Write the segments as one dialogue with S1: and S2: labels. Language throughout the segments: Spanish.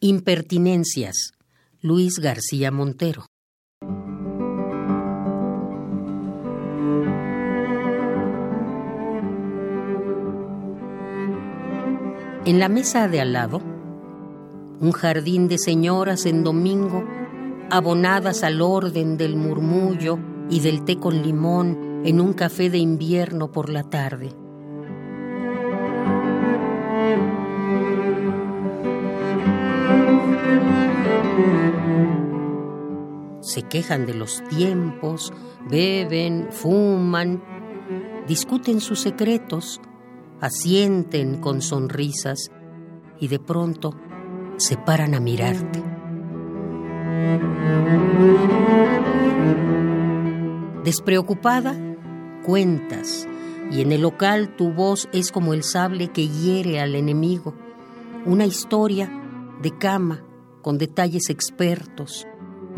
S1: Impertinencias. Luis García Montero. En la mesa de al lado, un jardín de señoras en domingo, abonadas al orden del murmullo y del té con limón en un café de invierno por la tarde. Se quejan de los tiempos, beben, fuman, discuten sus secretos, asienten con sonrisas y de pronto se paran a mirarte. Despreocupada, cuentas, y en el local tu voz es como el sable que hiere al enemigo, una historia de cama con detalles expertos,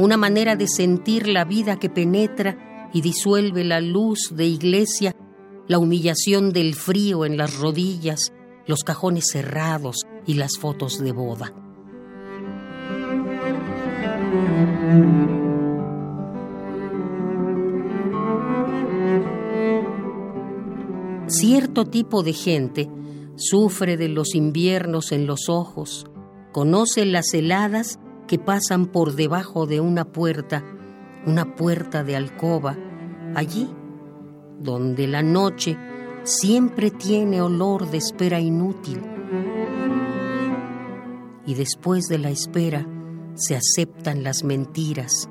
S1: una manera de sentir la vida que penetra y disuelve la luz de iglesia, la humillación del frío en las rodillas, los cajones cerrados y las fotos de boda. Cierto tipo de gente sufre de los inviernos en los ojos, conoce las heladas que pasan por debajo de una puerta, una puerta de alcoba, allí donde la noche siempre tiene olor de espera inútil. Y después de la espera se aceptan las mentiras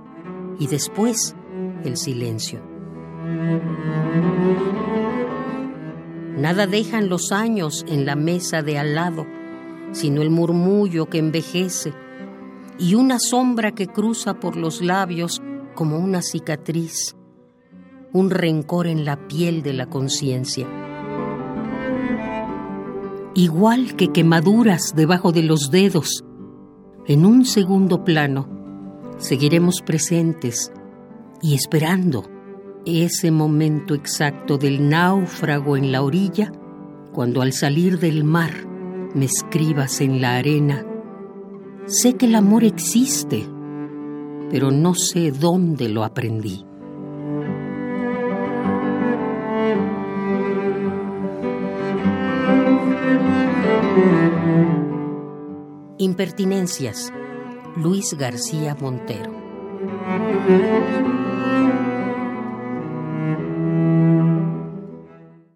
S1: y después el silencio. Nada dejan los años en la mesa de al lado, sino el murmullo que envejece y una sombra que cruza por los labios como una cicatriz, un rencor en la piel de la conciencia. Igual que quemaduras debajo de los dedos, en un segundo plano, seguiremos presentes y esperando ese momento exacto del náufrago en la orilla, cuando al salir del mar me escribas en la arena, sé que el amor existe, pero no sé dónde lo aprendí. Impertinencias. Luis García Montero.